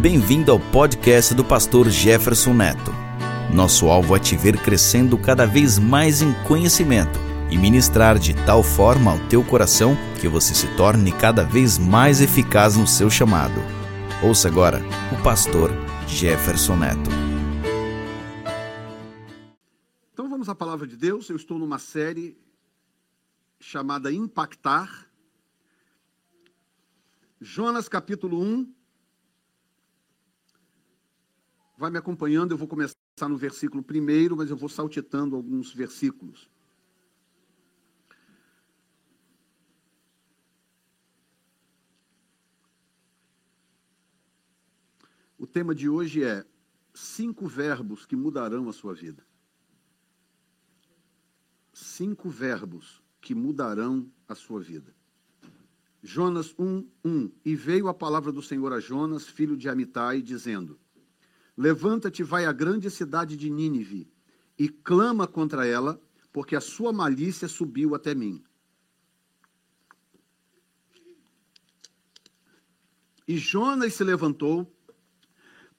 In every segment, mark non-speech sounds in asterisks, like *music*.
Bem-vindo ao podcast do pastor Jefferson Neto. Nosso alvo é te ver crescendo cada vez mais em conhecimento e ministrar de tal forma ao teu coração que você se torne cada vez mais eficaz no seu chamado. Ouça agora o pastor Jefferson Neto. Então vamos à palavra de Deus. Eu estou numa série chamada Impactar. Jonas capítulo 1. Vai me acompanhando, eu vou começar no versículo primeiro, mas eu vou saltitando alguns versículos. O tema de hoje é cinco verbos que mudarão a sua vida. Cinco verbos que mudarão a sua vida. Jonas 1, 1. E veio a palavra do Senhor a Jonas, filho de Amitai, dizendo: Levanta-te, vai à grande cidade de Nínive, e clama contra ela, porque a sua malícia subiu até mim. E Jonas se levantou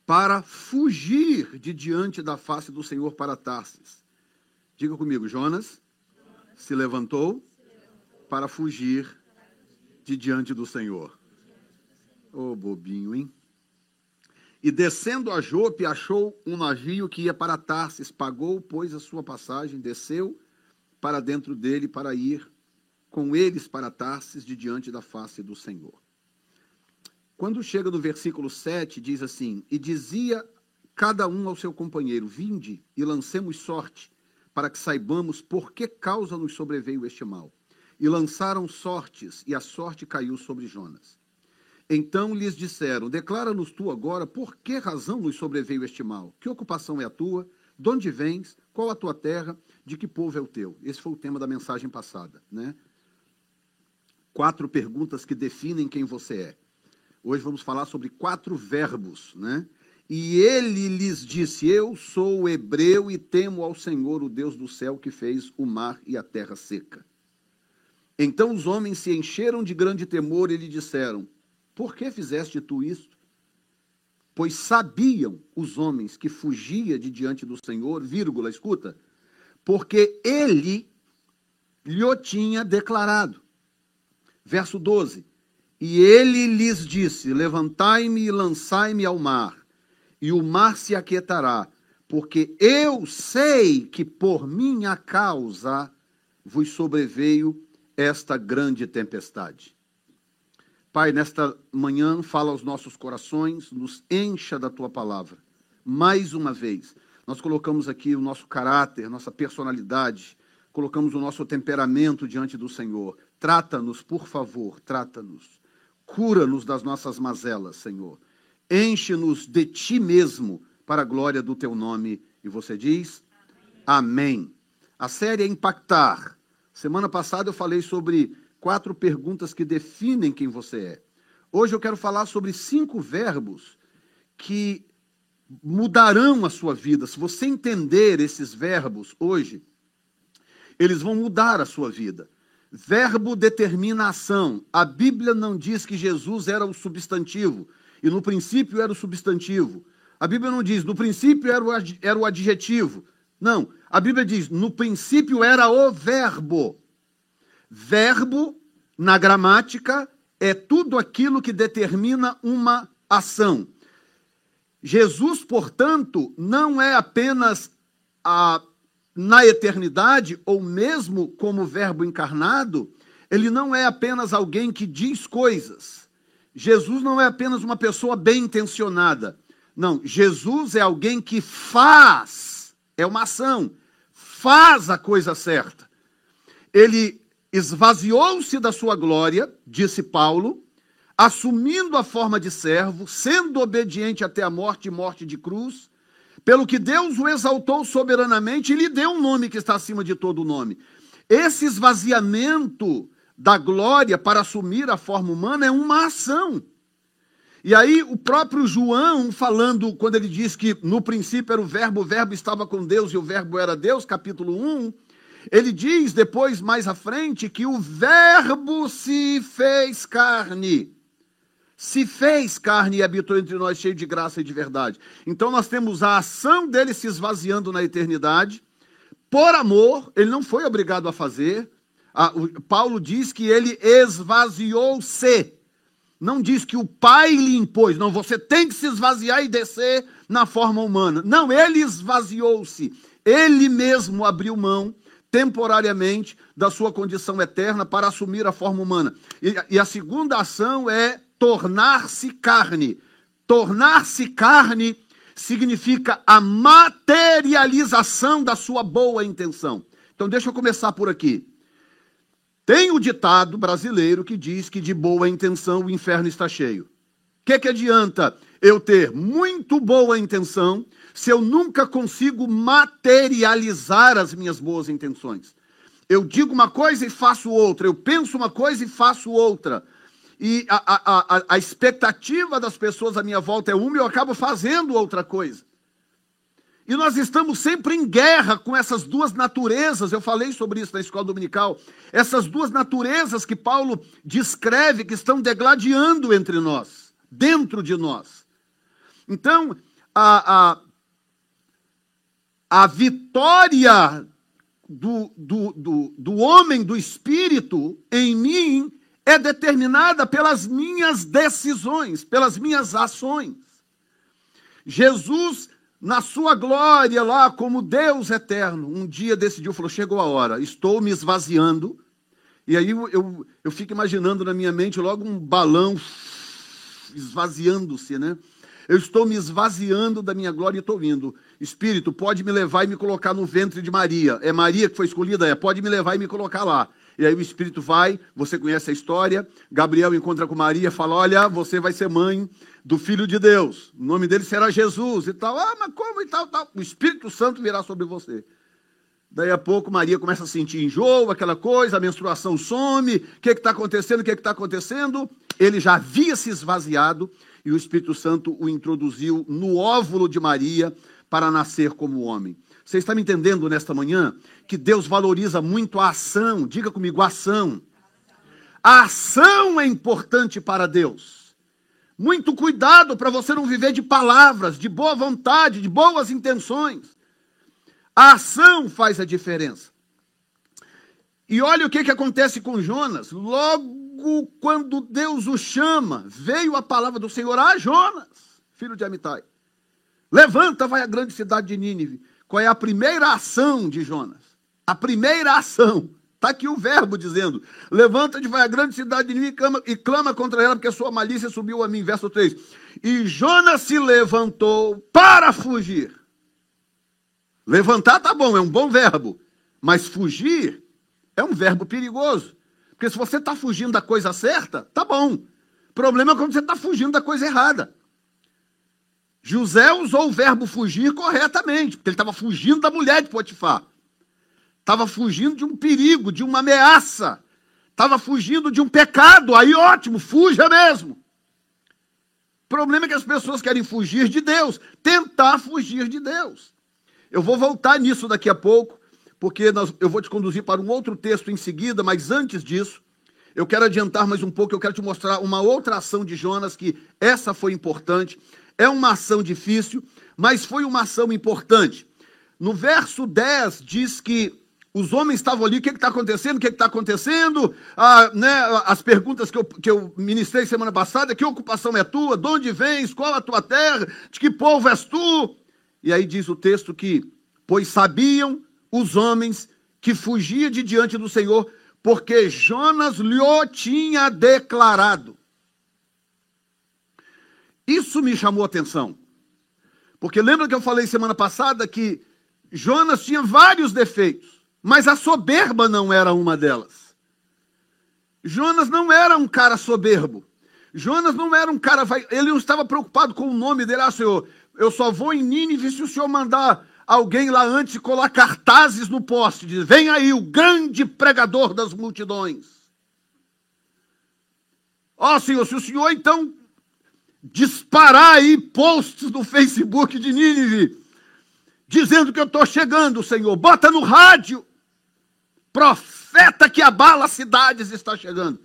para fugir de diante da face do Senhor para Tarsis. Diga comigo, Jonas se levantou para fugir de diante do Senhor. Ô oh, bobinho, hein? E descendo a Jope, achou um navio que ia para Tarsis, pagou, pois, a sua passagem, desceu para dentro dele para ir com eles para Tarsis de diante da face do Senhor. Quando chega no versículo 7, diz assim: E dizia cada um ao seu companheiro: Vinde e lancemos sorte, para que saibamos por que causa nos sobreveio este mal. E lançaram sortes, e a sorte caiu sobre Jonas. Então lhes disseram: Declara-nos tu agora por que razão nos sobreveio este mal? Que ocupação é a tua? De onde vens? Qual a tua terra? De que povo é o teu? Esse foi o tema da mensagem passada, né? Quatro perguntas que definem quem você é. Hoje vamos falar sobre quatro verbos, né? E ele lhes disse: Eu sou hebreu e temo ao Senhor, o Deus do céu, que fez o mar e a terra seca. Então os homens se encheram de grande temor e lhe disseram: Por que fizeste tu isto? Pois sabiam os homens que fugia de diante do Senhor, vírgula, escuta, porque ele lhe tinha declarado. Verso 12: e ele lhes disse: Levantai-me e lançai-me ao mar, e o mar se aquietará, porque eu sei que por minha causa vos sobreveio esta grande tempestade. Pai, nesta manhã, fala aos nossos corações, nos encha da tua palavra. Mais uma vez, nós colocamos aqui o nosso caráter, nossa personalidade, colocamos o nosso temperamento diante do Senhor. Trata-nos, por favor, trata-nos Cura-nos das nossas mazelas, Senhor. Enche-nos de ti mesmo, para a glória do teu nome. E você diz: Amém. Amém. A série é Impactar. Semana passada eu falei sobre quatro perguntas que definem quem você é. Hoje eu quero falar sobre cinco verbos que mudarão a sua vida. Se você entender esses verbos hoje, eles vão mudar a sua vida. Verbo determina ação. A Bíblia não diz que Jesus era o substantivo, e no princípio era o substantivo. A Bíblia não diz, no princípio era o, era o adjetivo. Não, a Bíblia diz, no princípio era o verbo. Verbo, na gramática, é tudo aquilo que determina uma ação. Jesus, portanto, não é apenas a na eternidade, ou mesmo como Verbo encarnado, ele não é apenas alguém que diz coisas. Jesus não é apenas uma pessoa bem intencionada. Não, Jesus é alguém que faz, é uma ação, faz a coisa certa. Ele esvaziou-se da sua glória, disse Paulo, assumindo a forma de servo, sendo obediente até a morte e morte de cruz, pelo que Deus o exaltou soberanamente e lhe deu um nome que está acima de todo nome. Esse esvaziamento da glória para assumir a forma humana é uma ação. E aí o próprio João falando, quando ele diz que no princípio era o verbo, o verbo estava com Deus e o verbo era Deus, capítulo 1, ele diz depois, mais à frente, que o verbo se fez carne. se fez carne e habitou entre nós cheio de graça e de verdade. Então nós temos a ação dele se esvaziando na eternidade, por amor, ele não foi obrigado a fazer. Paulo diz que ele esvaziou-se. Não diz que o Pai lhe impôs, não, você tem que se esvaziar e descer na forma humana. Não, ele esvaziou-se. Ele mesmo abriu mão temporariamente da sua condição eterna para assumir a forma humana. E, e a segunda ação é tornar-se carne. Tornar-se carne significa a materialização da sua boa intenção. Então, deixa eu começar por aqui. Tem o ditado brasileiro que diz que de boa intenção o inferno está cheio. O que, que adianta eu ter muito boa intenção se eu nunca consigo materializar as minhas boas intenções? Eu digo uma coisa e faço outra, eu penso uma coisa e faço outra e a, a, a, a expectativa das pessoas à minha volta é uma e eu acabo fazendo outra coisa. E nós estamos sempre em guerra com essas duas naturezas, eu falei sobre isso na escola dominical, essas duas naturezas que Paulo descreve que estão degladiando entre nós, dentro de nós. Então, a, a, a vitória do, do, do, do homem, do espírito em mim, é determinada pelas minhas decisões, pelas minhas ações. Jesus, na sua glória lá, como Deus eterno, um dia decidiu, falou: chegou a hora, estou me esvaziando. E aí eu, eu, eu fico imaginando na minha mente logo um balão esvaziando-se, né? Eu estou me esvaziando da minha glória e estou vindo. Espírito, pode me levar e me colocar no ventre de Maria. É Maria que foi escolhida? É, pode me levar e me colocar lá. E aí o Espírito vai, você conhece a história. Gabriel encontra com Maria, fala: Olha, você vai ser mãe do Filho de Deus. O nome dele será Jesus e tal. Ah, mas como e tal, tal. O Espírito Santo virá sobre você. Daí a pouco Maria começa a sentir enjoo, aquela coisa, a menstruação some. O que está acontecendo? O que está acontecendo? Ele já havia se esvaziado e o Espírito Santo o introduziu no óvulo de Maria para nascer como homem. Você está me entendendo nesta manhã? Que Deus valoriza muito a ação. Diga comigo, ação. A ação é importante para Deus. Muito cuidado para você não viver de palavras, de boa vontade, de boas intenções. A ação faz a diferença. E olha o que, que acontece com Jonas. Logo quando Deus o chama, veio a palavra do Senhor a Jonas, filho de Amitai. Levanta, vai à grande cidade de Nínive qual é a primeira ação de Jonas? A primeira ação. Está aqui o verbo dizendo: Levanta-te, vai à grande cidade de Nínive e clama, e clama contra ela, porque a sua malícia subiu a mim. Verso 3. E Jonas se levantou para fugir. Levantar tá bom, é um bom verbo. Mas fugir é um verbo perigoso. Porque se você está fugindo da coisa certa, tá bom. O problema é quando você está fugindo da coisa errada. José usou o verbo fugir corretamente, porque ele estava fugindo da mulher de Potifar. Estava fugindo de um perigo, de uma ameaça. Estava fugindo de um pecado. Aí ótimo, fuja mesmo. O problema é que as pessoas querem fugir de Deus, tentar fugir de Deus. Eu vou voltar nisso daqui a pouco, porque nós, eu vou te conduzir para um outro texto em seguida, mas antes disso, eu quero adiantar mais um pouco, eu quero te mostrar uma outra ação de Jonas, que essa foi importante. É uma ação difícil, mas foi uma ação importante. No verso 10 diz que os homens estavam ali, o que está acontecendo? O que está acontecendo? Ah, né, as perguntas que eu, que eu ministrei semana passada: que ocupação é tua? De onde vens? Qual a tua terra? De que povo és tu? E aí diz o texto que, pois sabiam os homens que fugia de diante do Senhor, porque Jonas lhe tinha declarado. Isso me chamou a atenção. Porque lembra que eu falei semana passada que Jonas tinha vários defeitos, mas a soberba não era uma delas. Jonas não era um cara soberbo. Jonas não era um cara. Ele não estava preocupado com o nome dele. Ah, Senhor, eu só vou em Nínive se o Senhor mandar alguém lá antes colar cartazes no poste. Diz: Vem aí o grande pregador das multidões. Ó, oh, Senhor, se o Senhor então disparar aí posts no Facebook de Nínive, dizendo que eu estou chegando, Senhor. Bota no rádio. Profeta que abala cidades está chegando.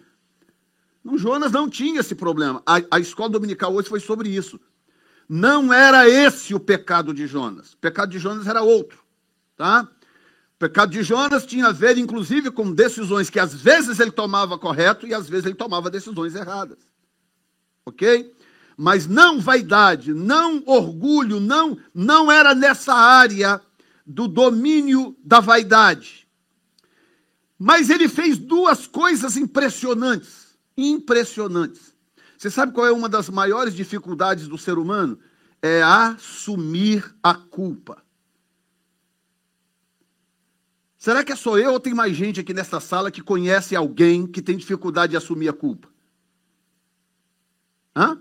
Não, Jonas não tinha esse problema. A, a escola dominical hoje foi sobre isso. Não era esse o pecado de Jonas. O pecado de Jonas era outro, tá? O pecado de Jonas tinha a ver, inclusive, com decisões que às vezes ele tomava correto e às vezes ele tomava decisões erradas. Ok? Mas não vaidade, não orgulho, não, não era nessa área do domínio da vaidade. Mas ele fez duas coisas impressionantes. Impressionantes. Você sabe qual é uma das maiores dificuldades do ser humano? É assumir a culpa. Será que é só eu ou tem mais gente aqui nessa sala que conhece alguém que tem dificuldade de assumir a culpa? Hã?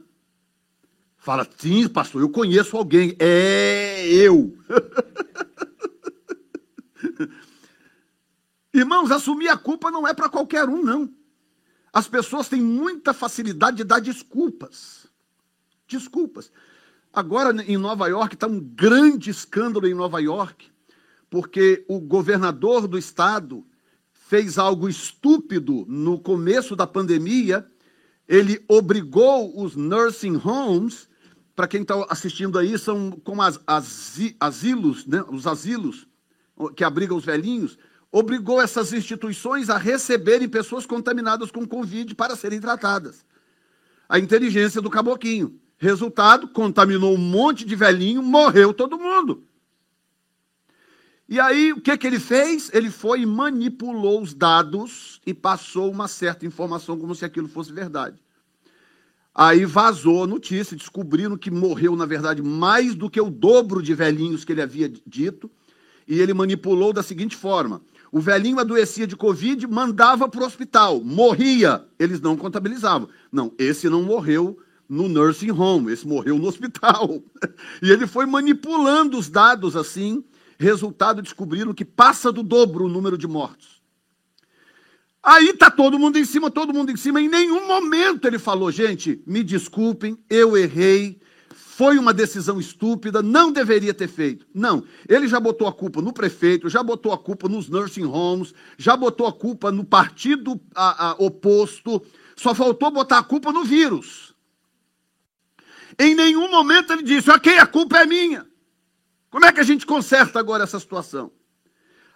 Fala, sim, pastor, eu conheço alguém. É eu. *laughs* Irmãos, assumir a culpa não é para qualquer um, não. As pessoas têm muita facilidade de dar desculpas. Desculpas. Agora, em Nova York, está um grande escândalo em Nova York porque o governador do estado fez algo estúpido no começo da pandemia. Ele obrigou os nursing homes, para quem está assistindo aí, são como as, as, asilos, né? os asilos que abrigam os velhinhos, obrigou essas instituições a receberem pessoas contaminadas com Covid para serem tratadas. A inteligência do caboquinho. Resultado, contaminou um monte de velhinho, morreu todo mundo. E aí, o que, que ele fez? Ele foi e manipulou os dados e passou uma certa informação como se aquilo fosse verdade. Aí vazou a notícia, descobriram que morreu, na verdade, mais do que o dobro de velhinhos que ele havia dito, e ele manipulou da seguinte forma: o velhinho adoecia de Covid, mandava para o hospital, morria, eles não contabilizavam. Não, esse não morreu no nursing home, esse morreu no hospital. *laughs* E ele foi manipulando os dados assim, Resultado, descobriram que passa do dobro o número de mortos. Aí está todo mundo em cima, todo mundo em cima. Em nenhum momento ele falou, gente, me desculpem, eu errei, foi uma decisão estúpida, não deveria ter feito. Não, ele já botou a culpa no prefeito, já botou a culpa nos nursing homes, já botou a culpa no partido a, a, oposto, só faltou botar a culpa no vírus. Em nenhum momento ele disse, ok, a culpa é minha. Como é que a gente conserta agora essa situação?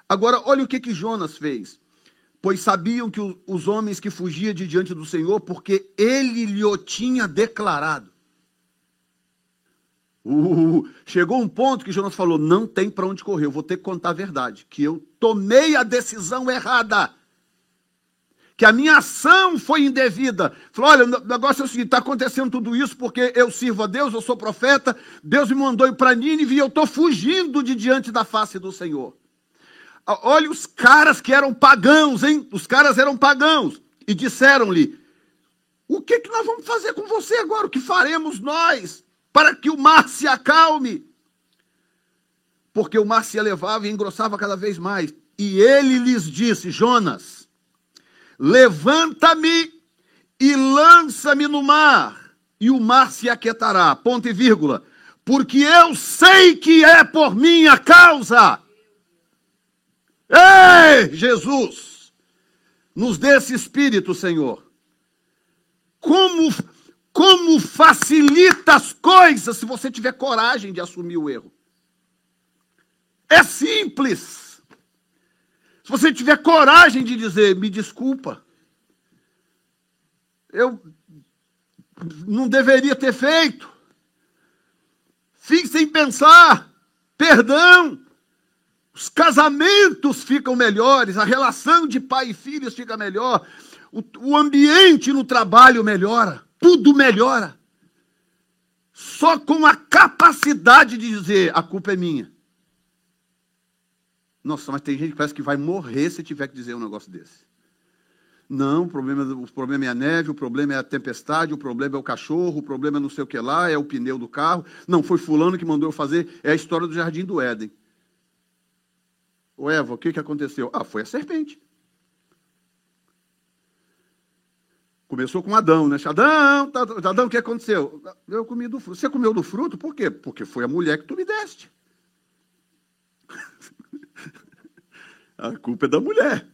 Agora, olha o que, que Jonas fez. Pois sabiam que os homens que fugiam de diante do Senhor, porque ele lhe o tinha declarado. Uh, chegou um ponto que Jonas falou: não tem para onde correr, eu vou ter que contar a verdade, que eu tomei a decisão errada que a minha ação foi indevida. Falou: olha, o negócio é o seguinte: está acontecendo tudo isso porque eu sirvo a Deus, eu sou profeta, Deus me mandou ir para Nínive e eu estou fugindo de diante da face do Senhor. Olha os caras que eram pagãos, hein? Os caras eram pagãos e disseram-lhe: O que, que nós vamos fazer com você agora? O que faremos nós para que o mar se acalme? Porque o mar se elevava e engrossava cada vez mais. E ele lhes disse: Jonas, Levanta-me e lança-me no mar, e o mar se aquietará. Ponto e vírgula. Porque eu sei que é por minha causa. Ei, Jesus, nos dê esse espírito, Senhor. Como, como facilita as coisas se você tiver coragem de assumir o erro. É simples. Se você tiver coragem de dizer, me desculpa, eu não deveria ter feito. Fique sem pensar, perdão. Os casamentos ficam melhores, a relação de pai e filhos fica melhor, o, o ambiente no trabalho melhora, tudo melhora. Só com a capacidade de dizer: a culpa é minha. Nossa, mas tem gente que parece que vai morrer se tiver que dizer um negócio desse. Não, o problema, o problema é a neve, o problema é a tempestade, o problema é o cachorro, o problema é não sei o que lá, é o pneu do carro. Não, foi fulano que mandou eu fazer, é a história do jardim do Éden. Ô Eva, o que, que aconteceu? Ah, foi a serpente. Começou com Adão, né? Adão, tá, Adão, o que aconteceu? Eu comi do fruto. Você comeu do fruto? Por quê? Porque foi a mulher que tu me deste. *laughs* A culpa é da mulher.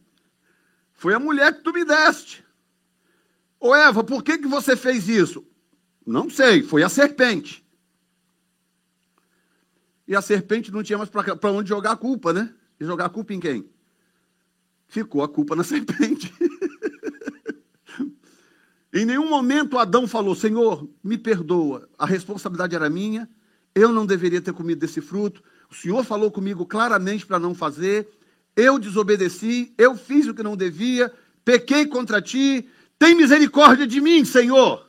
Foi a mulher que tu me deste. Ô Eva, por que, que você fez isso? Não sei, foi a serpente. E a serpente não tinha mais para onde jogar a culpa, né? E jogar a culpa em quem? Ficou a culpa na *laughs* serpente. em nenhum momento Adão falou: Senhor, me perdoa, a responsabilidade era minha, eu não deveria ter comido desse fruto, o Senhor falou comigo claramente para não fazer, eu desobedeci, eu fiz o que não devia, pequei contra ti, tem misericórdia de mim, Senhor.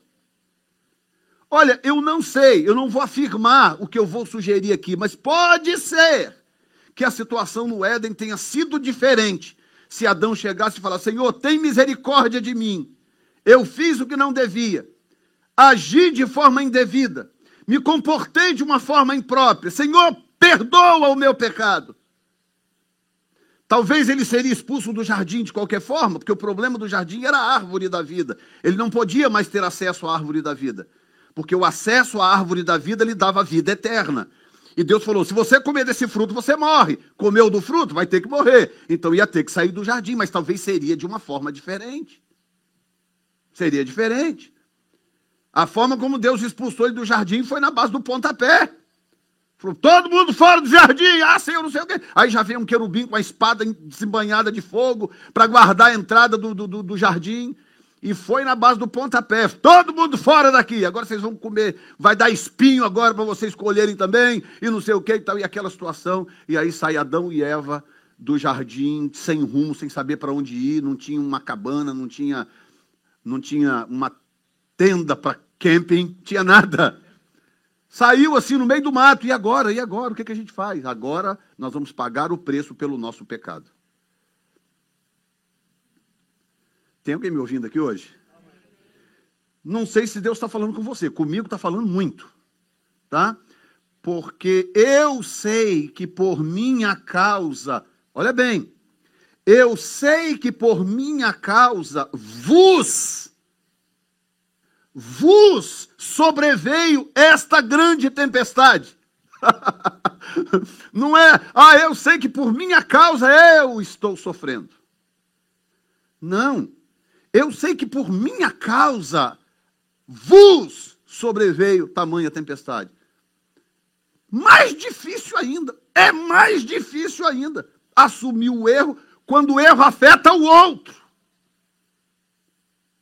Olha, eu não sei, eu não vou afirmar o que eu vou sugerir aqui, mas pode ser que a situação no Éden tenha sido diferente. Se Adão chegasse e falasse: Senhor, tem misericórdia de mim. Eu fiz o que não devia, agi de forma indevida, me comportei de uma forma imprópria. Senhor, perdoa o meu pecado. Talvez ele seria expulso do jardim de qualquer forma, porque o problema do jardim era a árvore da vida. Ele não podia mais ter acesso à árvore da vida, porque o acesso à árvore da vida lhe dava vida eterna. E Deus falou: se você comer desse fruto, você morre. Comeu do fruto, vai ter que morrer. Então ia ter que sair do jardim, mas talvez seria de uma forma diferente. Seria diferente. A forma como Deus expulsou ele do jardim foi na base do pontapé. Falou, todo mundo fora do jardim, ah, Senhor, não sei o quê. Aí já vem um querubim com a espada desembanhada de fogo para guardar a entrada do, do, do jardim. E foi na base do pontapé. Todo mundo fora daqui. Agora vocês vão comer. Vai dar espinho agora para vocês colherem também. E não sei o que e tal. E aquela situação. E aí sai Adão e Eva do jardim, sem rumo, sem saber para onde ir. Não tinha uma cabana, não tinha, não tinha uma tenda para camping, tinha nada. Saiu assim no meio do mato. E agora? E agora? O que, que a gente faz? Agora nós vamos pagar o preço pelo nosso pecado. Tem alguém me ouvindo aqui hoje? Não sei se Deus está falando com você. Comigo está falando muito. Tá? Porque eu sei que por minha causa, olha bem, eu sei que por minha causa vos vos sobreveio esta grande tempestade. *laughs* Não é, ah, eu sei que por minha causa eu estou sofrendo. Não, eu sei que por minha causa vos sobreveio tamanha tempestade. Mais difícil ainda, é mais difícil ainda assumir o erro quando o erro afeta o outro.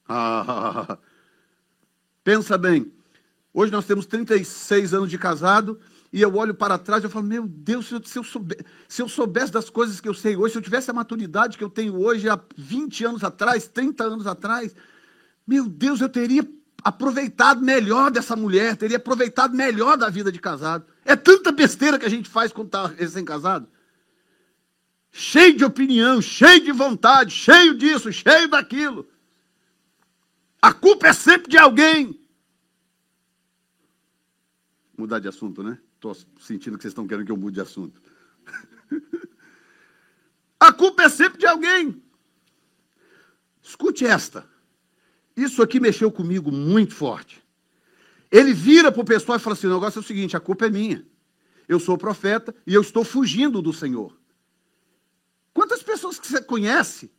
Ah, *laughs* Pensa bem, hoje nós temos 36 anos de casado e eu olho para trás e falo, meu Deus, se eu, se, eu soubesse, se eu soubesse das coisas que eu sei hoje, se eu tivesse a maturidade que eu tenho hoje há 20 anos atrás, 30 anos atrás, meu Deus, eu teria aproveitado melhor dessa mulher, teria aproveitado melhor da vida de casado. É tanta besteira que a gente faz quando está recém-casado. Cheio de opinião, cheio de vontade, cheio disso, cheio daquilo. A culpa é sempre de alguém. Mudar de assunto, né? Estou sentindo que vocês estão querendo que eu mude de assunto. *laughs* A culpa é sempre de alguém. Escute esta. Isso aqui mexeu comigo muito forte. Ele vira para o pessoal e fala assim: o negócio é o seguinte, a culpa é minha. Eu sou profeta e eu estou fugindo do Senhor. Quantas pessoas que você conhece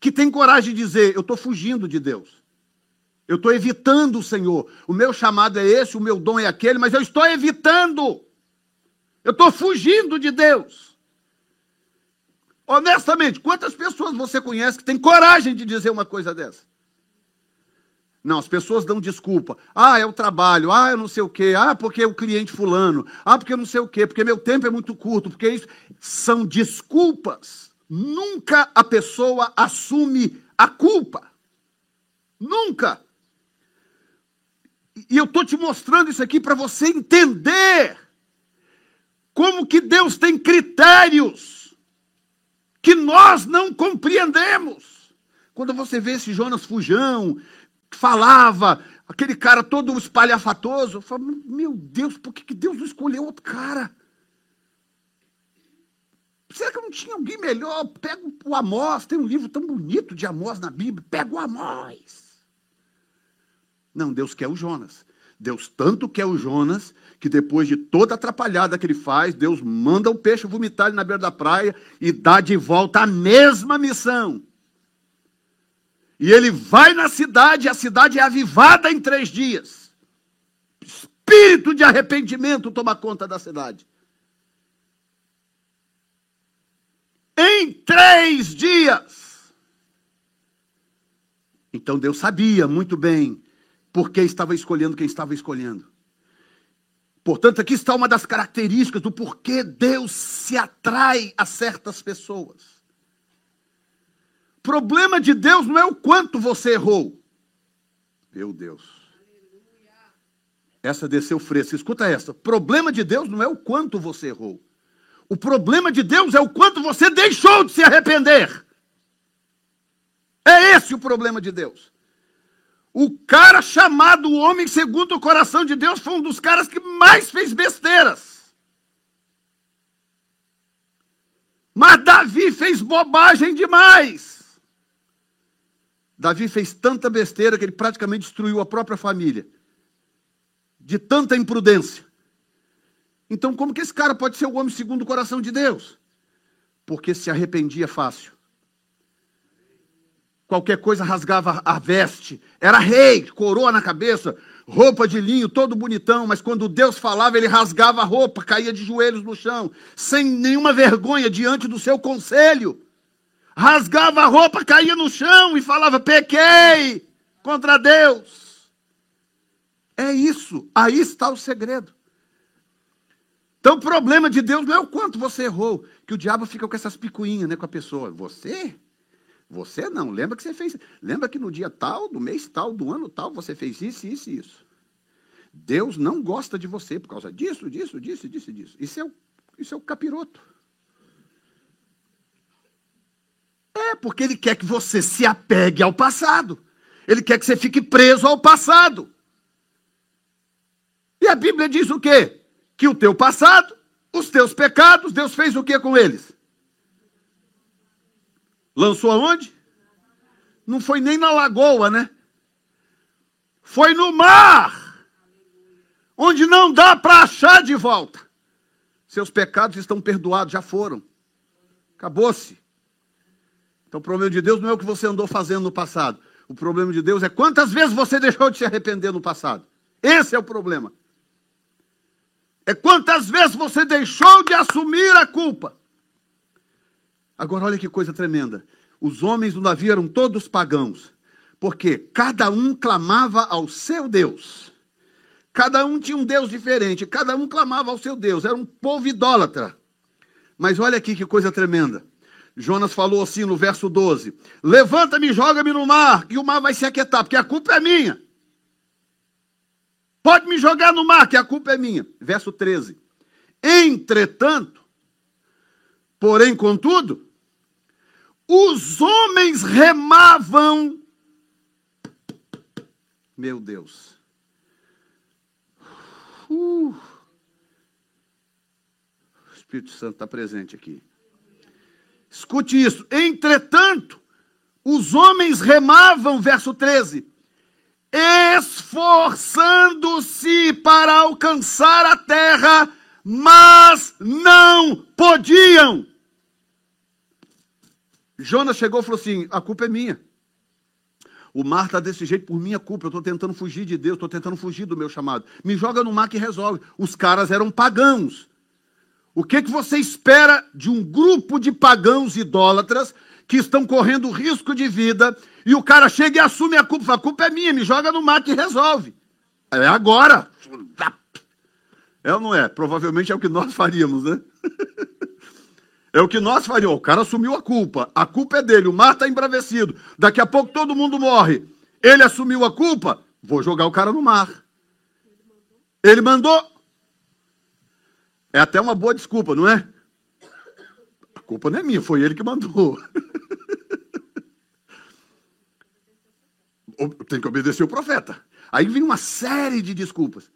que tem coragem de dizer, eu estou fugindo de Deus? Eu estou evitando o Senhor. O meu chamado é esse, o meu dom é aquele, mas eu estou evitando. Eu estou fugindo de Deus. Honestamente, quantas pessoas você conhece que tem coragem de dizer uma coisa dessa? Não, as pessoas dão desculpa. Ah, é o trabalho. Ah, eu não sei o quê. Ah, porque é o cliente fulano. Ah, porque eu não sei o quê. Porque meu tempo é muito curto. Porque isso são desculpas. Nunca a pessoa assume a culpa. Nunca. E eu estou te mostrando isso aqui para você entender como que Deus tem critérios que nós não compreendemos. Quando você vê esse Jonas Fujão, falava, aquele cara todo espalhafatoso, eu falo, meu Deus, por que, que Deus não escolheu outro cara? Será que não tinha alguém melhor? Pega o Amós, tem um livro tão bonito de Amós na Bíblia, pega o Amós. Não, Deus quer o Jonas. Deus tanto quer o Jonas que depois de toda atrapalhada que ele faz, Deus manda o peixe vomitar ele na beira da praia e dá de volta a mesma missão. E ele vai na cidade, a cidade é avivada em três dias. Espírito de arrependimento toma conta da cidade. Em três dias. Então Deus sabia muito bem por que estava escolhendo quem estava escolhendo. Portanto, aqui está uma das características do porquê Deus se atrai a certas pessoas. Problema de Deus não é o quanto você errou. Meu Deus. Essa desceu fresca. Escuta essa. Problema de Deus não é o quanto você errou. O problema de Deus é o quanto você deixou de se arrepender. É esse o problema de Deus. O cara chamado homem segundo o coração de Deus foi um dos caras que mais fez besteiras. Mas Davi fez bobagem demais. Davi fez tanta besteira que ele praticamente destruiu a própria família. De tanta imprudência. Então, como que esse cara pode ser o homem segundo o coração de Deus? Porque se arrependia fácil qualquer coisa rasgava a veste. Era rei, coroa na cabeça, roupa de linho, todo bonitão, mas quando Deus falava, ele rasgava a roupa, caía de joelhos no chão, sem nenhuma vergonha diante do seu conselho. Rasgava a roupa, caía no chão e falava: pequei contra Deus. É isso, aí está o segredo. Então o problema de Deus não é o quanto você errou, que o diabo fica com essas picuinhas né, com a pessoa. Você? Você não, lembra que você fez. Lembra que no dia tal, do mês tal, do ano tal, você fez isso, isso e isso. Deus não gosta de você por causa disso, disso, disso, disso, disso. Isso é o, isso é o capiroto. É, porque ele quer que você se apegue ao passado. Ele quer que você fique preso ao passado. E a Bíblia diz o quê? Que o teu passado, os teus pecados, Deus fez o que com eles? Lançou aonde? Não foi nem na lagoa, né? Foi no mar, onde não dá para achar de volta. Seus pecados estão perdoados, já foram. Acabou-se. Então o problema de Deus não é o que você andou fazendo no passado. O problema de Deus é quantas vezes você *laughs* deixou de se arrepender no passado. Esse é o problema. É quantas vezes você deixou de assumir a culpa. Agora, olha que coisa tremenda. Os homens do navio eram todos pagãos, porque cada um clamava ao seu Deus. Cada um tinha um Deus diferente, cada um clamava ao seu Deus. Era um povo idólatra. Mas olha aqui que coisa tremenda. Jonas falou assim no verso 12: Levanta-me joga-me no mar, que o mar vai se aquietar, porque a culpa é minha. Pode me jogar no mar, que a culpa é minha. Verso 13: Entretanto, porém, contudo, os homens remavam. Meu Deus. Uh. O Espírito Santo está presente aqui. Escute isso. Entretanto, os homens remavam, verso 13, esforçando-se para alcançar a terra, mas não podiam. Jonas chegou e falou assim: a culpa é minha. O mar está desse jeito por minha culpa. Eu estou tentando fugir de Deus, estou tentando fugir do meu chamado. Me joga no mar que resolve. Os caras eram pagãos. O que, que você espera de um grupo de pagãos idólatras que estão correndo risco de vida e o cara chega e assume a culpa? A culpa é minha, me joga no mar que resolve. É agora. É ou não é? Provavelmente é o que nós faríamos, né? *laughs* É o que nós faríamos. O cara assumiu a culpa. A culpa é dele. O mar está embravecido. Daqui a pouco todo mundo morre. Ele assumiu a culpa. Vou jogar o cara no mar. Ele mandou. É até uma boa desculpa, não é? A culpa não é minha, foi ele que mandou. *laughs* Tem que obedecer o profeta. Aí vem uma série de desculpas.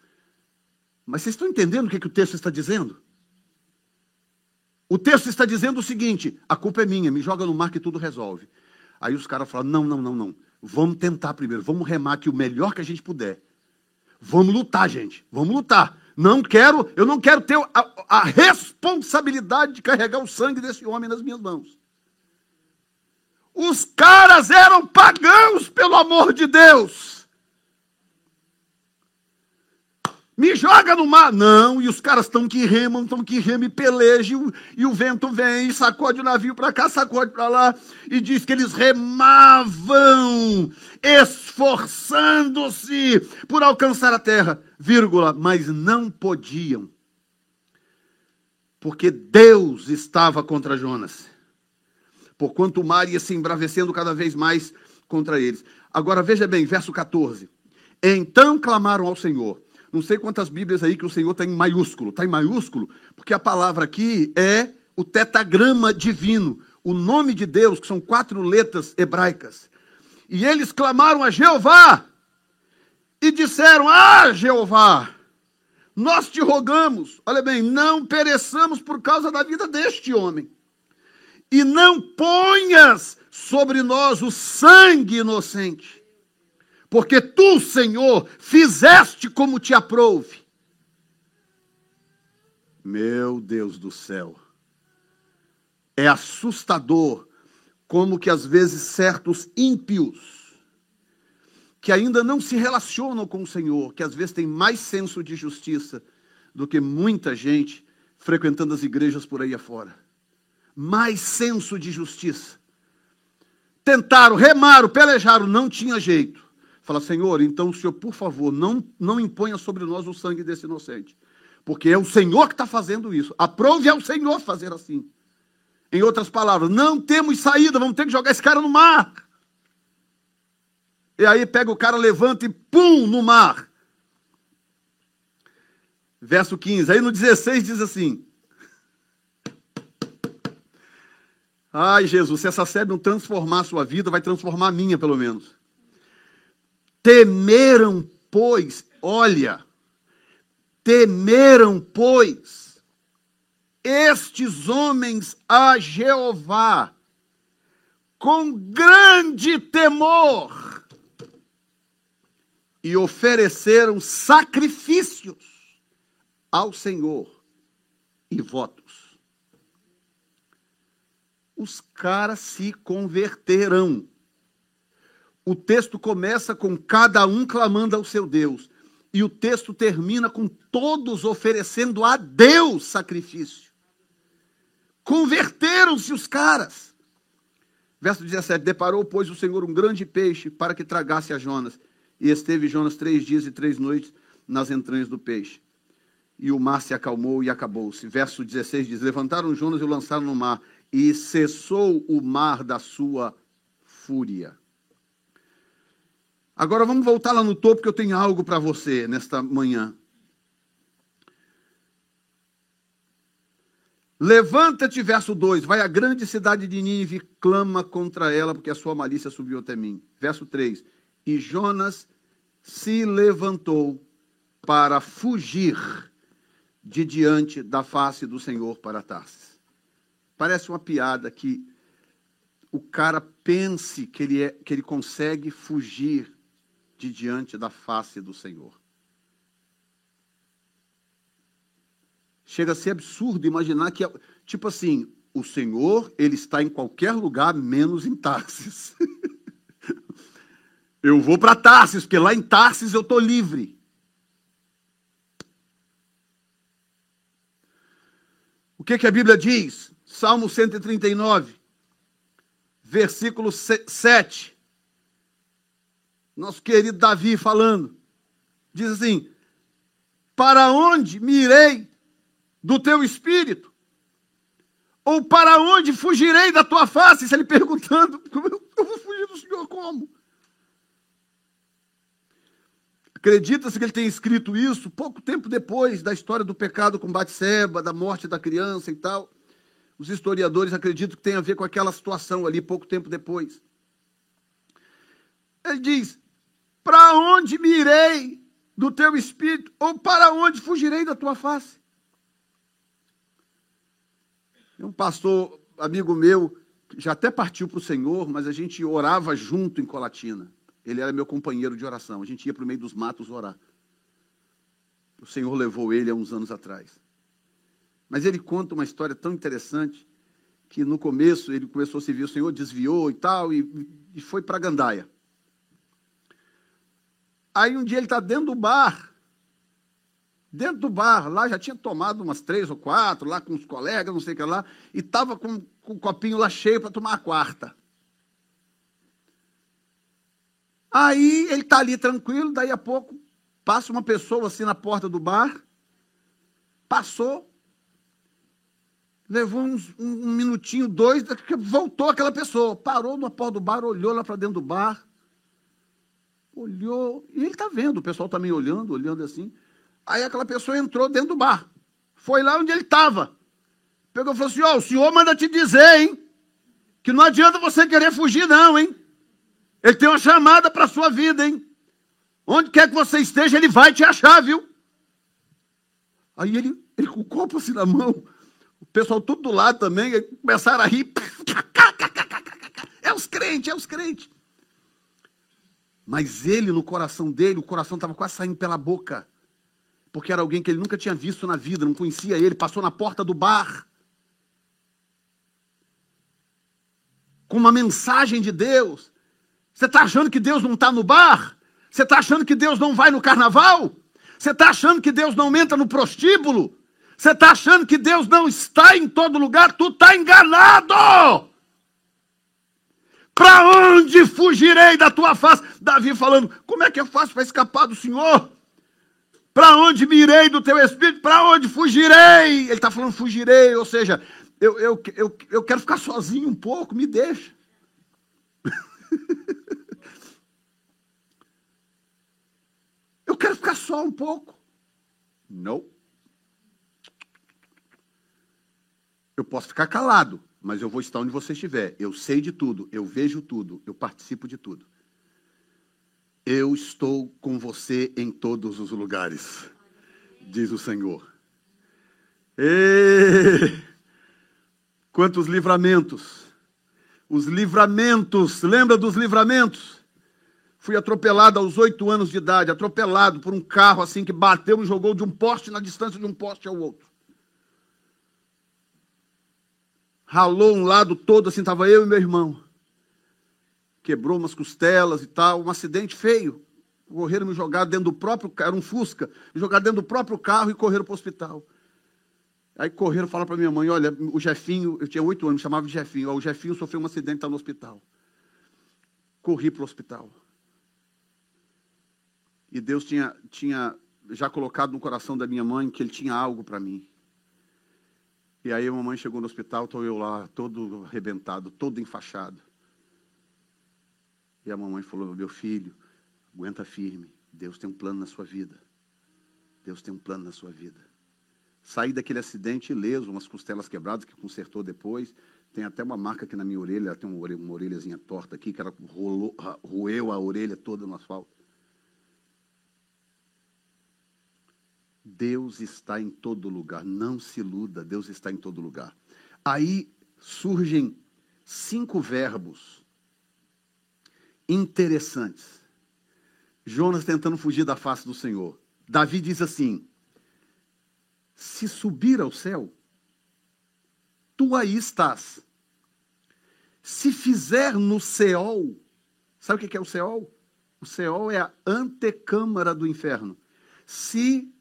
Mas vocês estão entendendo o que, que o texto está dizendo? O texto está dizendo o seguinte: a culpa é minha, me joga no mar que tudo resolve. Aí os caras falam: não, não, não, não. Vamos tentar primeiro, vamos remar aqui o melhor que a gente puder. Vamos lutar, gente. Vamos lutar. Não quero, eu não quero ter a, a responsabilidade de carregar o sangue desse homem nas minhas mãos. Os caras eram pagãos, pelo amor de Deus. Me joga no mar. Não, e os caras estão que remam, estão que remam e pelejam, e o vento vem, e sacode o navio para cá, sacode para lá, e diz que eles remavam, esforçando-se por alcançar a terra, vírgula, mas não podiam, porque Deus estava contra Jonas, porquanto o mar ia se embravecendo cada vez mais contra eles. Agora veja bem, verso 14. Então clamaram ao Senhor não sei quantas Bíblias aí que o Senhor está em maiúsculo. Está em maiúsculo porque a palavra aqui é o tetagrama divino. O nome de Deus, que são quatro letras hebraicas. E eles clamaram a Jeová e disseram: Ah, Jeová, nós te rogamos, olha bem, não pereçamos por causa da vida deste homem. E não ponhas sobre nós o sangue inocente porque tu, Senhor, fizeste como te aprouve. Meu Deus do céu. É assustador como que às vezes certos ímpios que ainda não se relacionam com o Senhor, que às vezes têm mais senso de justiça do que muita gente frequentando as igrejas por aí afora. Mais senso de justiça. Tentaram, remaram, pelejaram, não tinha jeito. Fala, Senhor, então o Senhor, por favor, não, não imponha sobre nós o sangue desse inocente. Porque é o Senhor que está fazendo isso. Aprove ao Senhor fazer assim. Em outras palavras, não temos saída, vamos ter que jogar esse cara no mar. E aí pega o cara, levanta e pum, no mar. Verso 15. Aí no 16 diz assim: Ai, Jesus, se essa série não transformar a sua vida, vai transformar a minha, pelo menos. Temeram, pois, olha, temeram, pois, estes homens a Jeová com grande temor e ofereceram sacrifícios ao Senhor e votos. Os caras se converterão o texto começa com cada um clamando ao seu Deus. E o texto termina com todos oferecendo a Deus sacrifício. Converteram-se os caras. Verso 17: Deparou, pois, o Senhor um grande peixe para que tragasse a Jonas. E esteve Jonas três dias e três noites nas entranhas do peixe. E o mar se acalmou e acabou-se. Verso 16 diz: Levantaram Jonas e o lançaram no mar, e cessou o mar da sua fúria. Agora vamos voltar lá no topo, que eu tenho algo para você nesta manhã. Levanta-te, verso 2, vai à grande cidade de Nínive, clama contra ela, porque a sua malícia subiu até mim. Verso 3, e Jonas se levantou para fugir de diante da face do Senhor para Tarsis. Parece uma piada que o cara pense que ele, é, que ele consegue fugir de diante da face do Senhor. Chega a ser absurdo imaginar que, tipo assim, o Senhor, ele está em qualquer lugar, menos em Tarsis. *laughs* eu vou para Tarsis, porque lá em Tarsis eu estou livre. O que, que a Bíblia diz? Salmo 139, versículo 7 nosso querido Davi falando. Diz assim: Para onde me irei do teu espírito? Ou para onde fugirei da tua face? Se ele perguntando, *laughs* eu vou fugir do Senhor como? Acredita-se que ele tenha escrito isso pouco tempo depois da história do pecado com Batseba, da morte da criança e tal. Os historiadores acreditam que tem a ver com aquela situação ali, pouco tempo depois. Ele diz: para onde me irei do teu espírito? Ou para onde fugirei da tua face? Um pastor, amigo meu, já até partiu para o Senhor, mas a gente orava junto em Colatina. Ele era meu companheiro de oração. A gente ia para o meio dos matos orar. O Senhor levou ele há uns anos atrás. Mas ele conta uma história tão interessante que no começo ele começou a servir o Senhor, desviou e tal, e, e foi para Gandaia. Aí um dia ele está dentro do bar, dentro do bar, lá já tinha tomado umas três ou quatro, lá com os colegas, não sei o que lá, e estava com, com o copinho lá cheio para tomar a quarta. Aí ele está ali tranquilo, daí a pouco passa uma pessoa assim na porta do bar, passou, levou uns, um, um, minutinho, dois, voltou aquela pessoa, parou na porta do bar, olhou lá para dentro do bar, olhou, e ele está vendo, o pessoal também olhando, olhando assim. Aí aquela pessoa entrou dentro do bar, foi lá onde ele estava, pegou e falou assim: Ó, oh, o senhor manda te dizer, hein, que não adianta você querer fugir, não, hein. Ele tem uma chamada para a sua vida, hein? Onde quer que você esteja, ele vai te achar, viu? Aí ele, ele com o copo assim na mão, o pessoal tudo do lado também, começaram a rir. *laughs* É os crentes, é os crentes. Mas ele, no coração dele, o coração estava quase saindo pela boca. Porque era alguém que ele nunca tinha visto na vida, não conhecia ele, passou na porta do bar. Com uma mensagem de Deus. Você está achando que Deus não está no bar? Você está achando que Deus não vai no carnaval? Você está achando que Deus não entra no prostíbulo? Você está achando que Deus não está em todo lugar? Tu está enganado! Para onde fugirei da tua face? Davi falando: Como é que eu faço para escapar do Senhor? Para onde me irei do teu espírito? Para onde fugirei? Ele está falando fugirei, ou seja, eu, eu, eu, eu quero ficar sozinho um pouco, me deixa. *laughs* Eu quero ficar só um pouco. Não. Eu posso ficar calado, mas eu vou estar onde você estiver. Eu sei de tudo, eu vejo tudo, eu participo de tudo. Eu estou com você em todos os lugares, diz o Senhor. E... Quantos livramentos! Os livramentos, lembra dos livramentos? Fui atropelado aos oito anos de idade, atropelado por um carro assim que bateu, me jogou de um poste na distância de um poste ao outro. Ralou um lado todo, assim, estava eu e meu irmão. Quebrou umas costelas e tal, um acidente feio. Correram me jogar dentro do próprio carro, era um Fusca, me jogar dentro do próprio carro e correram para o hospital. Aí correram falaram para minha mãe: olha, o Jefinho, eu tinha oito anos, chamava de Jefinho, o Jefinho sofreu um acidente, está no hospital. Corri para o hospital. E Deus tinha, tinha já colocado no coração da minha mãe que ele tinha algo para mim. E aí a mamãe chegou no hospital, estou eu lá, todo arrebentado, todo enfaixado. E a mamãe falou: Meu filho, aguenta firme. Deus tem um plano na sua vida. Deus tem um plano na sua vida. Saí daquele acidente ileso, umas costelas quebradas que consertou depois. Tem até uma marca aqui na minha orelha, tem uma, orelha, uma orelhazinha torta aqui, que ela rolou, roeu a orelha toda no asfalto. Deus está em todo lugar. Não se iluda, Deus está em todo lugar. Aí surgem cinco verbos interessantes. Jonas tentando fugir da face do Senhor. Davi diz assim: Se subir ao céu, tu aí estás. Se fizer no Seol, sabe o que é o Seol? O Seol é a antecâmara do inferno. Se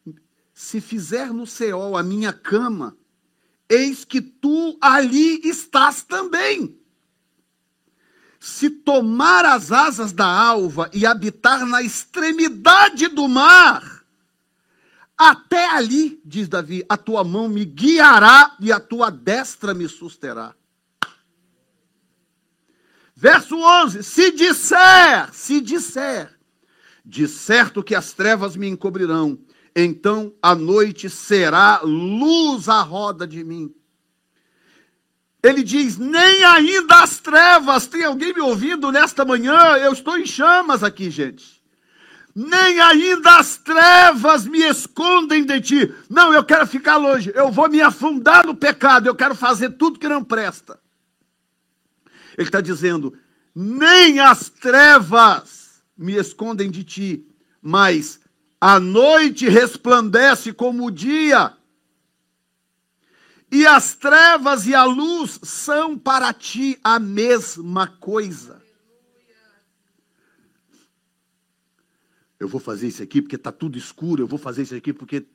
se fizer no Seol a minha cama, eis que tu ali estás também. Se tomar as asas da alva e habitar na extremidade do mar, até ali, diz Davi, a tua mão me guiará e a tua destra me susterá. Verso 11: Se disser, se disser, de certo que as trevas me encobrirão então a noite será luz à roda de mim. Ele diz: nem ainda as trevas. Tem alguém me ouvindo nesta manhã? Eu estou em chamas aqui, gente. Nem ainda as trevas me escondem de ti. Não, eu quero ficar longe. Eu vou me afundar no pecado. Eu quero fazer tudo que não presta. Ele está dizendo: nem as trevas me escondem de ti, mas a noite resplandece como o dia, E as trevas e a luz são para ti a mesma coisa. Eu vou fazer isso aqui porque está tudo escuro, eu vou fazer isso aqui porque.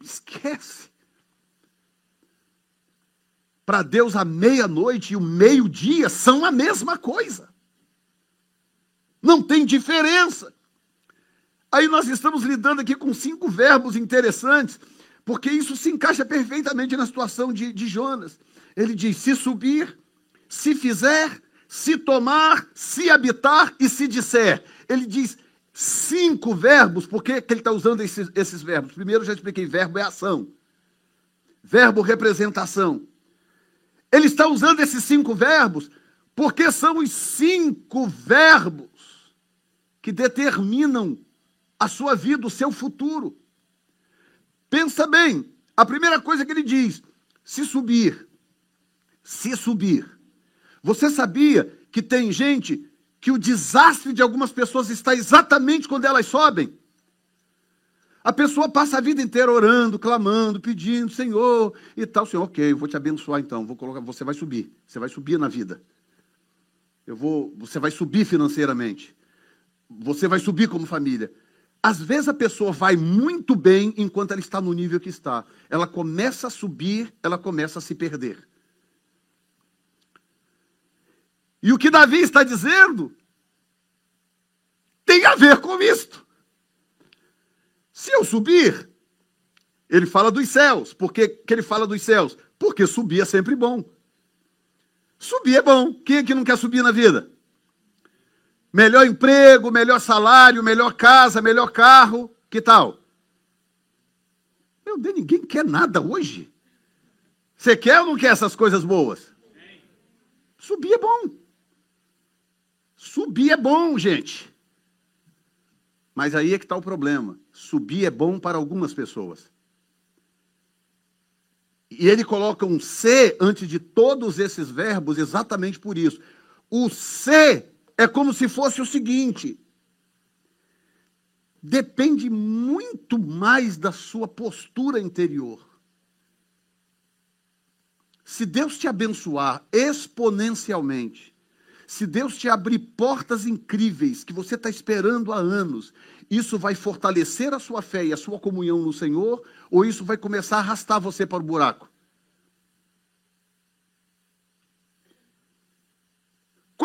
Esquece. Para Deus, a meia-noite e o meio-dia são a mesma coisa. Não tem diferença. Aí nós estamos lidando aqui com cinco verbos interessantes, porque isso se encaixa perfeitamente na situação de, de Jonas. Ele diz: se subir, se fizer, se tomar, se habitar e se disser. Ele diz cinco verbos, por que, ele está usando esses, esses verbos? Primeiro, já expliquei: verbo é ação, verbo representação. Ele está usando esses cinco verbos porque são os cinco verbos que determinam a sua vida, o seu futuro. Pensa bem, a primeira coisa que ele diz: se subir, se subir. Você sabia que tem gente que o desastre de algumas pessoas está exatamente quando elas sobem? A pessoa passa a vida inteira orando, clamando, pedindo, Senhor, e tal, Senhor, ok, eu vou te abençoar então, vou colocar, você vai subir, você vai subir na vida. Eu vou, você vai subir financeiramente. Você vai subir como família. Às vezes a pessoa vai muito bem enquanto ela está no nível que está. Ela começa a subir, ela começa a se perder. E o que Davi está dizendo tem a ver com isto. Se eu subir, ele fala dos céus. Por que, que ele fala dos céus? Porque subir é sempre bom. Subir é bom. Quem é que não quer subir na vida? Melhor emprego, melhor salário, melhor casa, melhor carro. Que tal? Meu Deus, ninguém quer nada hoje. Você quer ou não quer essas coisas boas? Subir é bom. Subir é bom, gente. Mas aí é que está o problema. Subir é bom para algumas pessoas. E ele coloca um C antes de todos esses verbos exatamente por isso. O C é como se fosse o seguinte: depende muito mais da sua postura interior. Se Deus te abençoar exponencialmente, se Deus te abrir portas incríveis que você está esperando há anos, isso vai fortalecer a sua fé e a sua comunhão no Senhor, ou isso vai começar a arrastar você para o buraco?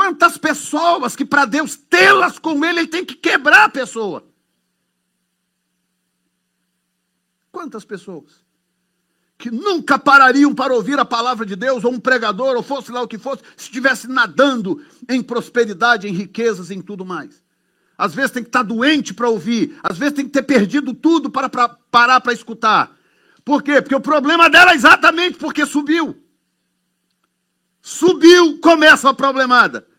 Quantas pessoas que para Deus tê-las com Ele, Ele tem que quebrar a pessoa. Quantas pessoas que nunca parariam para ouvir a palavra de Deus, ou um pregador, ou fosse lá o que fosse, se estivesse nadando em prosperidade, em riquezas, em tudo mais. Às vezes tem que estar doente para ouvir, às vezes tem que ter perdido tudo para, para parar para escutar. Por quê? Porque o problema dela é exatamente porque subiu. Subiu, começa a problemada.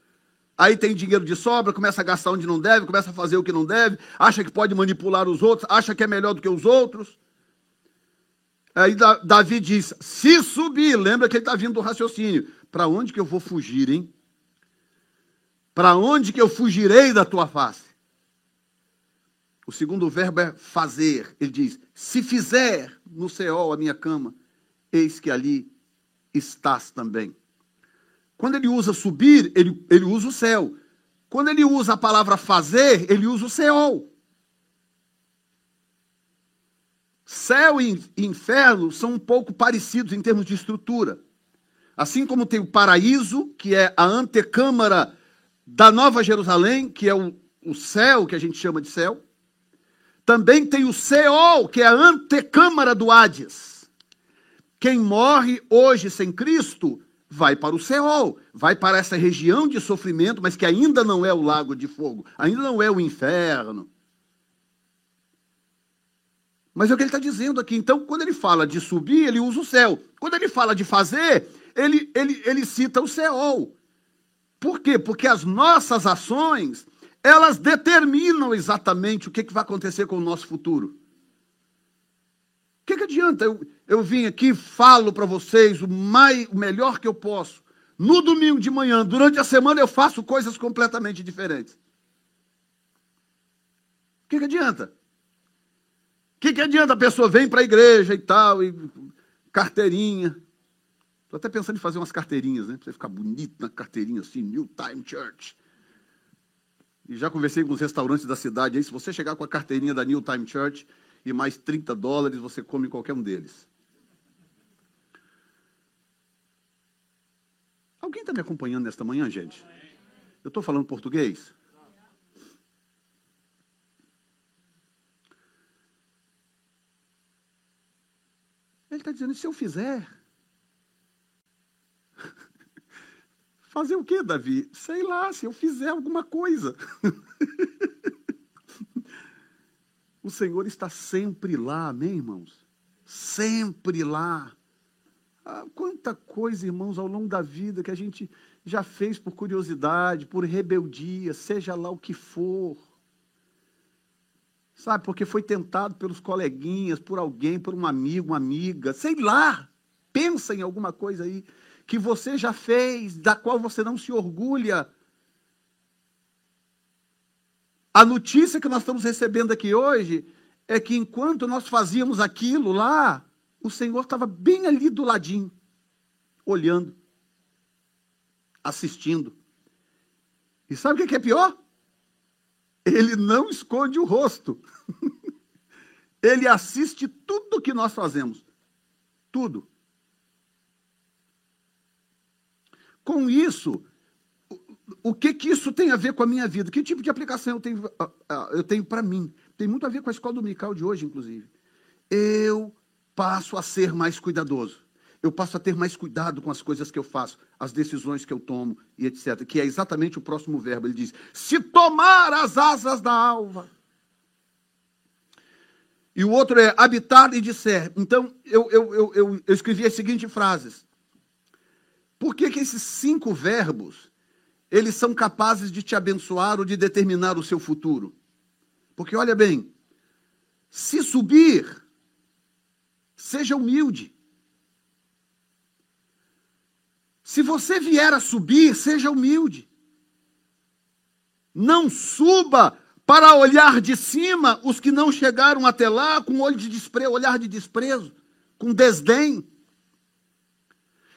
Aí tem dinheiro de sobra, começa a gastar onde não deve, começa a fazer o que não deve, acha que pode manipular os outros, acha que é melhor do que os outros. Aí Davi diz: se subir, lembra que ele está vindo do raciocínio. Para onde que eu vou fugir, hein? Para onde que eu fugirei da tua face? O segundo verbo é fazer. Ele diz: se fizer no céu a minha cama, eis que ali estás também. Quando ele usa subir, ele, ele usa o céu. Quando ele usa a palavra fazer, ele usa o céu. Céu e inferno são um pouco parecidos em termos de estrutura. Assim como tem o paraíso, que é a antecâmara da Nova Jerusalém, que é o, o céu, que a gente chama de céu. Também tem o Seol, que é a antecâmara do Hades. Quem morre hoje sem Cristo vai para o Seol, vai para essa região de sofrimento, mas que ainda não é o lago de fogo, ainda não é o inferno. Mas é o que ele está dizendo aqui. Então, quando ele fala de subir, ele usa o céu. Quando ele fala de fazer, ele, ele, ele cita o Seol. Por quê? Porque as nossas ações, elas determinam exatamente o que, que vai acontecer com o nosso futuro. O que, que adianta eu, eu vim aqui, falo para vocês o, mais, o melhor que eu posso. No domingo de manhã, durante a semana, eu faço coisas completamente diferentes. O que, que adianta? O que, que adianta a pessoa vem para a igreja e tal, e carteirinha, Estou até pensando em fazer umas carteirinhas, né? Para você ficar bonito na carteirinha assim, New Time Church. E já conversei com os restaurantes da cidade aí. Se você chegar com a carteirinha da New Time Church e mais 30 dólares, você come qualquer um deles. Alguém está me acompanhando nesta manhã, gente? Eu estou falando português? Ele está dizendo: se eu fizer, *laughs* Fazer o que, Davi? Sei lá, se eu fizer alguma coisa. *laughs* o Senhor está sempre lá, amém, irmãos? Sempre lá. Ah, quanta coisa, irmãos, ao longo da vida que a gente já fez por curiosidade, por rebeldia, seja lá o que for. Sabe, porque foi tentado pelos coleguinhas, por alguém, por um amigo, uma amiga, sei lá. Pensa em alguma coisa aí que você já fez, da qual você não se orgulha. A notícia que nós estamos recebendo aqui hoje é que enquanto nós fazíamos aquilo lá, o Senhor estava bem ali do ladinho, olhando, assistindo. E sabe o que é pior? Ele não esconde o rosto. *laughs* Ele assiste tudo que nós fazemos. Tudo. Com isso, o que, que isso tem a ver com a minha vida? Que tipo de aplicação eu tenho, ah, ah, tenho para mim? Tem muito a ver com a escola dominical de hoje, inclusive. Eu passo a ser mais cuidadoso. Eu passo a ter mais cuidado com as coisas que eu faço, as decisões que eu tomo e etc. Que é exatamente o próximo verbo. Ele diz: se tomar as asas da alva. E o outro é habitar e disser. Então, eu, eu, eu, eu, eu escrevi as seguintes frases. Por que, que esses cinco verbos eles são capazes de te abençoar ou de determinar o seu futuro? Porque olha bem, se subir, seja humilde. Se você vier a subir, seja humilde. Não suba para olhar de cima os que não chegaram até lá com olho de desprezo, olhar de desprezo, com desdém.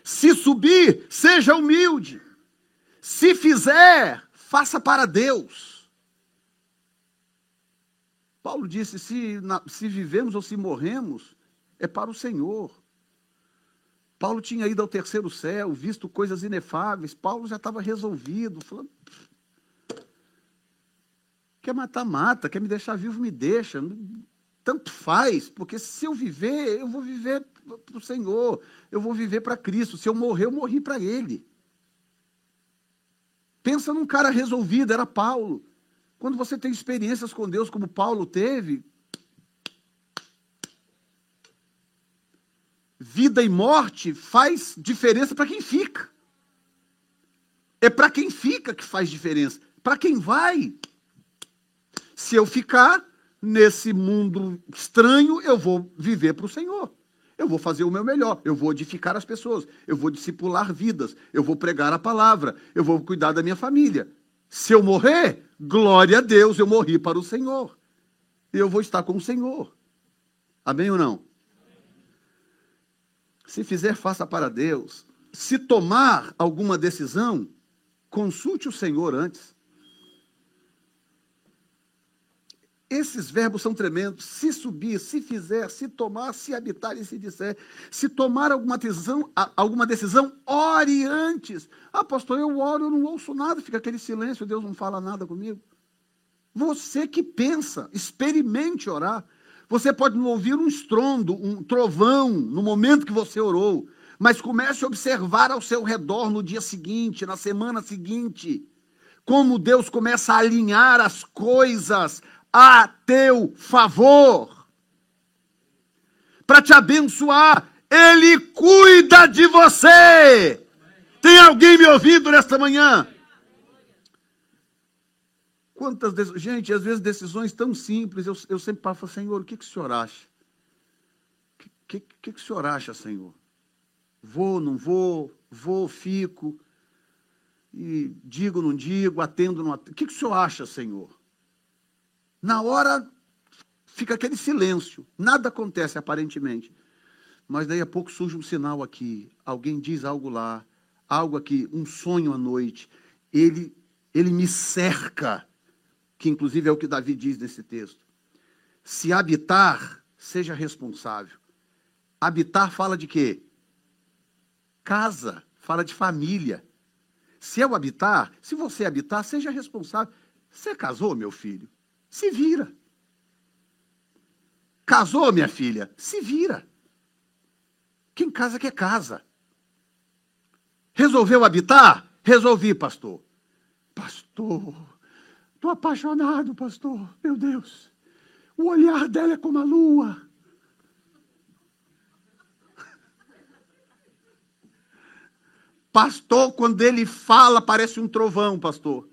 Se subir, seja humilde. Se fizer, faça para Deus. Paulo disse: se, se vivemos ou se morremos, é para o Senhor. Paulo tinha ido ao terceiro céu, visto coisas inefáveis. Paulo já estava resolvido, falando: quer matar, mata, quer me deixar vivo, me deixa. Tanto faz, porque se eu viver, eu vou viver para o Senhor, eu vou viver para Cristo. Se eu morrer, eu morri para Ele. Pensa num cara resolvido, era Paulo. Quando você tem experiências com Deus como Paulo teve, vida e morte faz diferença para quem fica. É para quem fica que faz diferença. Para quem vai. Se eu ficar nesse mundo estranho, eu vou viver para o Senhor. Eu vou fazer o meu melhor, eu vou edificar as pessoas, eu vou discipular vidas, eu vou pregar a palavra, eu vou cuidar da minha família. Se eu morrer, glória a Deus, eu morri para o Senhor. Eu vou estar com o Senhor. Amém ou não? Se fizer, faça para Deus. Se tomar alguma decisão, consulte o Senhor antes. Esses verbos são tremendos. Se subir, se fizer, se tomar, se habitar e se disser. Se tomar alguma decisão, alguma decisão, ore antes. Ah, pastor, eu oro, eu não ouço nada, fica aquele silêncio, Deus não fala nada comigo. Você que pensa, experimente orar. Você pode não ouvir um estrondo, um trovão no momento que você orou, mas comece a observar ao seu redor no dia seguinte, na semana seguinte, como Deus começa a alinhar as coisas a teu favor, para te abençoar. Ele cuida de você. Tem alguém me ouvindo nesta manhã? Quantas gente, às vezes decisões tão simples, eu, eu sempre falo, Senhor, o que, que o senhor acha? O que, que, que o senhor acha, Senhor? Vou, não vou, vou, fico, e digo, não digo, atendo, não atendo. O que, que o senhor acha, Senhor? Na hora fica aquele silêncio, nada acontece aparentemente. Mas daí a pouco surge um sinal aqui, alguém diz algo lá, algo aqui, um sonho à noite. Ele, ele me cerca, que inclusive é o que Davi diz nesse texto. Se habitar, seja responsável. Habitar fala de quê? Casa, fala de família. Se eu habitar, se você habitar, seja responsável. Você casou, meu filho? Se vira. Casou, minha filha? Se vira. Quem casa quer casa. Resolveu habitar? Resolvi, pastor. Pastor, estou apaixonado, pastor. Meu Deus. O olhar dela é como a lua. Pastor, quando ele fala, parece um trovão, pastor.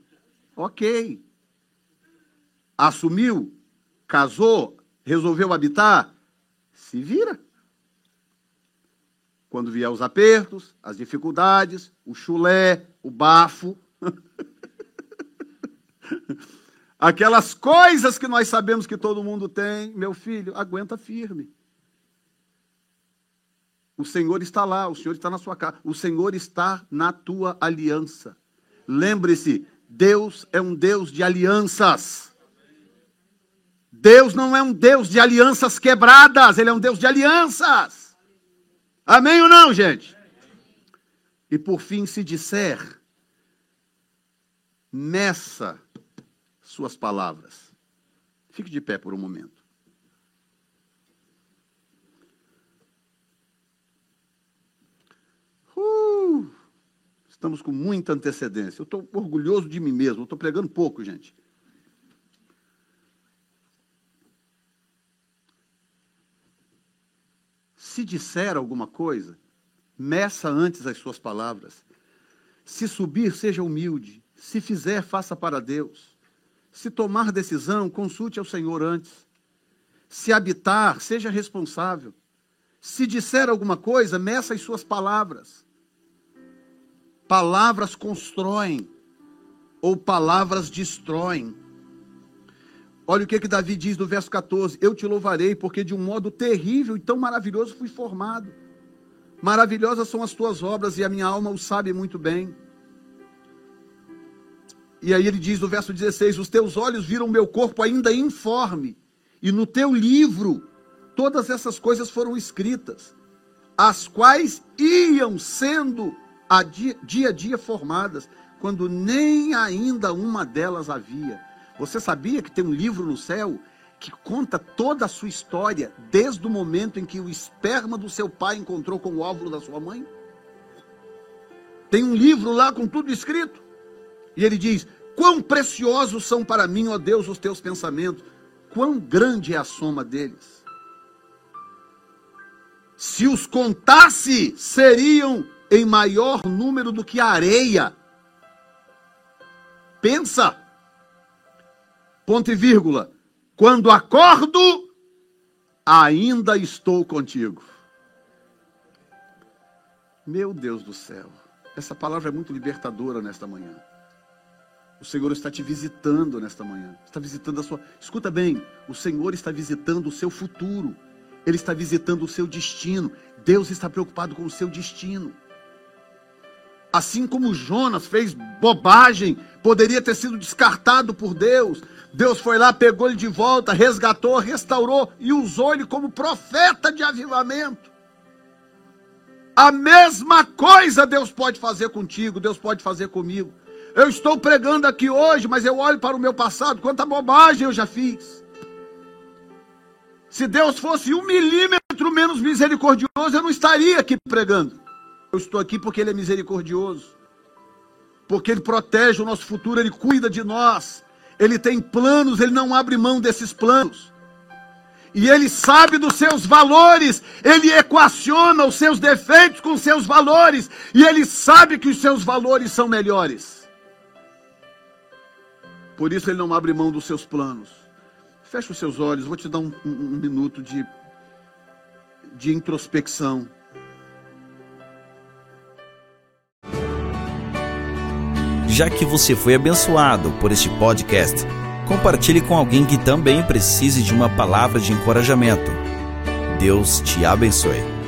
Ok. Assumiu, casou, resolveu habitar, se vira. Quando vier os apertos, as dificuldades, o chulé, o bafo, *laughs* aquelas coisas que nós sabemos que todo mundo tem, meu filho, aguenta firme. O Senhor está lá, o Senhor está na sua casa, o Senhor está na tua aliança. Lembre-se, Deus é um Deus de alianças. Deus não é um Deus de alianças quebradas, Ele é um Deus de alianças. Amém ou não, gente? E por fim, se disser, meça suas palavras. Fique de pé por um momento. Uh, estamos com muita antecedência. Eu estou orgulhoso de mim mesmo. Estou pregando pouco, gente. Se disser alguma coisa, meça antes as suas palavras. Se subir, seja humilde. Se fizer, faça para Deus. Se tomar decisão, consulte ao Senhor antes. Se habitar, seja responsável. Se disser alguma coisa, meça as suas palavras. Palavras constroem ou palavras destroem. Olha o que, que Davi diz no verso 14: Eu te louvarei, porque de um modo terrível e tão maravilhoso fui formado. Maravilhosas são as tuas obras, e a minha alma o sabe muito bem. E aí ele diz no verso 16: Os teus olhos viram meu corpo ainda informe, e no teu livro todas essas coisas foram escritas, as quais iam sendo a dia, dia a dia formadas, quando nem ainda uma delas havia. Você sabia que tem um livro no céu que conta toda a sua história, desde o momento em que o esperma do seu pai encontrou com o óvulo da sua mãe? Tem um livro lá com tudo escrito. E ele diz: Quão preciosos são para mim, ó Deus, os teus pensamentos, quão grande é a soma deles. Se os contasse, seriam em maior número do que a areia. Pensa. Ponto e vírgula. Quando acordo, ainda estou contigo. Meu Deus do céu. Essa palavra é muito libertadora nesta manhã. O Senhor está te visitando nesta manhã. Está visitando a sua. Escuta bem, o Senhor está visitando o seu futuro. Ele está visitando o seu destino. Deus está preocupado com o seu destino. Assim como Jonas fez bobagem, poderia ter sido descartado por Deus. Deus foi lá, pegou ele de volta, resgatou, restaurou e usou ele como profeta de avivamento. A mesma coisa Deus pode fazer contigo, Deus pode fazer comigo. Eu estou pregando aqui hoje, mas eu olho para o meu passado, quanta bobagem eu já fiz. Se Deus fosse um milímetro menos misericordioso, eu não estaria aqui pregando. Eu estou aqui porque Ele é misericordioso, porque Ele protege o nosso futuro, Ele cuida de nós, Ele tem planos, Ele não abre mão desses planos. E Ele sabe dos seus valores, Ele equaciona os seus defeitos com seus valores, e Ele sabe que os seus valores são melhores. Por isso Ele não abre mão dos seus planos. Feche os seus olhos, vou te dar um, um, um minuto de, de introspecção. Já que você foi abençoado por este podcast, compartilhe com alguém que também precise de uma palavra de encorajamento. Deus te abençoe.